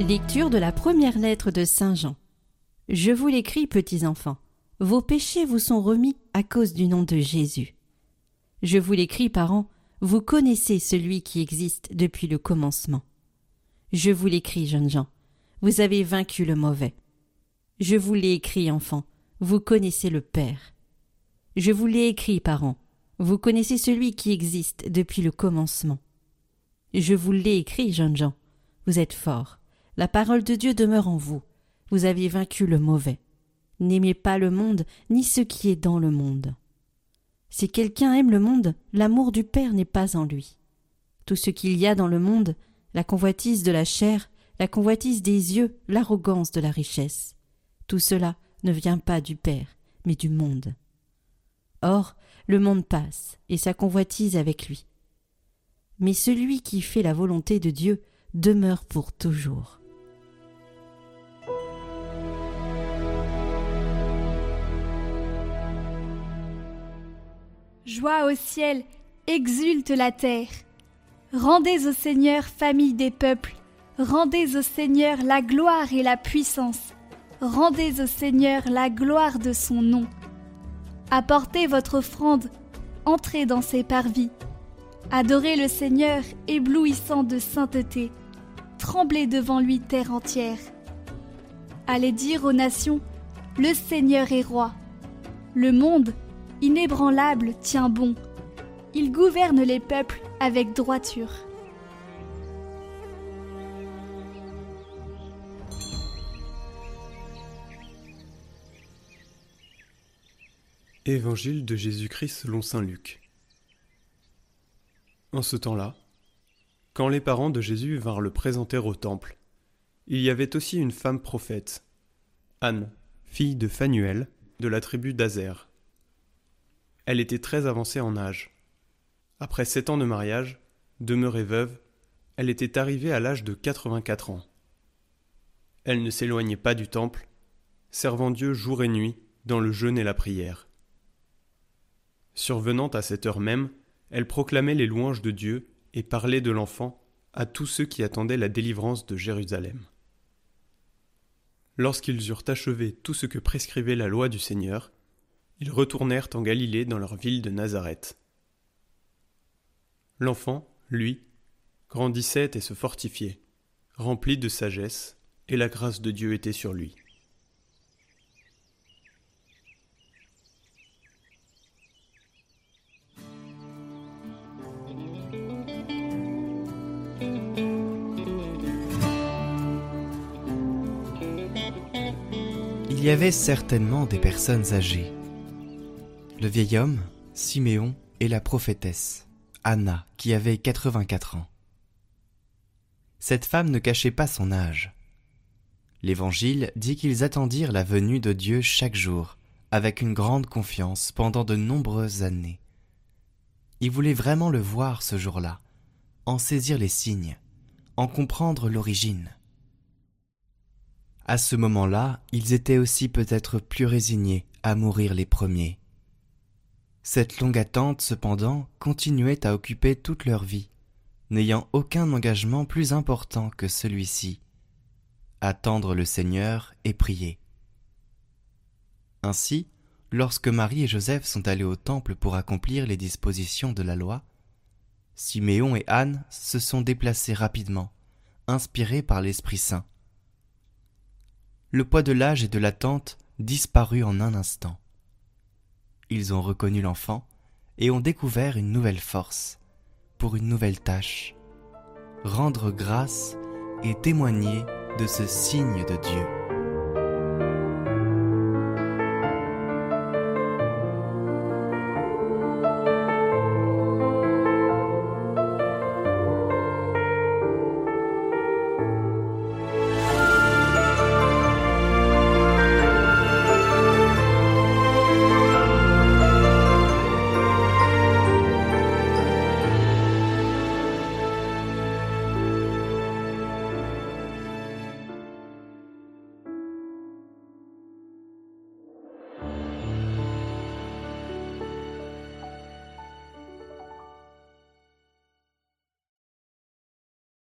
Lecture de la première lettre de Saint Jean. Je vous l'écris, petits enfants. Vos péchés vous sont remis à cause du nom de Jésus. Je vous l'écris, parents, vous connaissez celui qui existe depuis le commencement. Je vous l'écris, jeunes gens, vous avez vaincu le mauvais. Je vous l'ai écrit, enfants, vous connaissez le Père. Je vous l'ai écrit, parents, vous connaissez celui qui existe depuis le commencement. Je vous l'ai écrit, jeunes gens, vous êtes forts. La parole de Dieu demeure en vous. Vous avez vaincu le mauvais. N'aimez pas le monde, ni ce qui est dans le monde. Si quelqu'un aime le monde, l'amour du Père n'est pas en lui. Tout ce qu'il y a dans le monde, la convoitise de la chair, la convoitise des yeux, l'arrogance de la richesse, tout cela ne vient pas du Père, mais du monde. Or, le monde passe, et sa convoitise avec lui. Mais celui qui fait la volonté de Dieu demeure pour toujours. Joie au ciel, exulte la terre. Rendez au Seigneur, famille des peuples, rendez au Seigneur la gloire et la puissance, rendez au Seigneur la gloire de son nom. Apportez votre offrande, entrez dans ses parvis. Adorez le Seigneur, éblouissant de sainteté. Tremblez devant lui, terre entière. Allez dire aux nations, le Seigneur est roi. Le monde inébranlable, tient bon. Il gouverne les peuples avec droiture. Évangile de Jésus-Christ selon Saint Luc. En ce temps-là, quand les parents de Jésus vinrent le présenter au temple, il y avait aussi une femme prophète, Anne, fille de Phanuel, de la tribu d'Azer. Elle était très avancée en âge. Après sept ans de mariage, demeurée veuve, elle était arrivée à l'âge de quatre-vingt-quatre ans. Elle ne s'éloignait pas du temple, servant Dieu jour et nuit dans le jeûne et la prière. Survenant à cette heure même, elle proclamait les louanges de Dieu et parlait de l'enfant à tous ceux qui attendaient la délivrance de Jérusalem. Lorsqu'ils eurent achevé tout ce que prescrivait la loi du Seigneur, ils retournèrent en Galilée dans leur ville de Nazareth. L'enfant, lui, grandissait et se fortifiait, rempli de sagesse, et la grâce de Dieu était sur lui. Il y avait certainement des personnes âgées le vieil homme, Siméon et la prophétesse, Anna, qui avait 84 ans. Cette femme ne cachait pas son âge. L'Évangile dit qu'ils attendirent la venue de Dieu chaque jour, avec une grande confiance pendant de nombreuses années. Ils voulaient vraiment le voir ce jour-là, en saisir les signes, en comprendre l'origine. À ce moment-là, ils étaient aussi peut-être plus résignés à mourir les premiers. Cette longue attente, cependant, continuait à occuper toute leur vie, n'ayant aucun engagement plus important que celui-ci attendre le Seigneur et prier. Ainsi, lorsque Marie et Joseph sont allés au temple pour accomplir les dispositions de la loi, Siméon et Anne se sont déplacés rapidement, inspirés par l'Esprit Saint. Le poids de l'âge et de l'attente disparut en un instant ils ont reconnu l'enfant et ont découvert une nouvelle force pour une nouvelle tâche, rendre grâce et témoigner de ce signe de Dieu.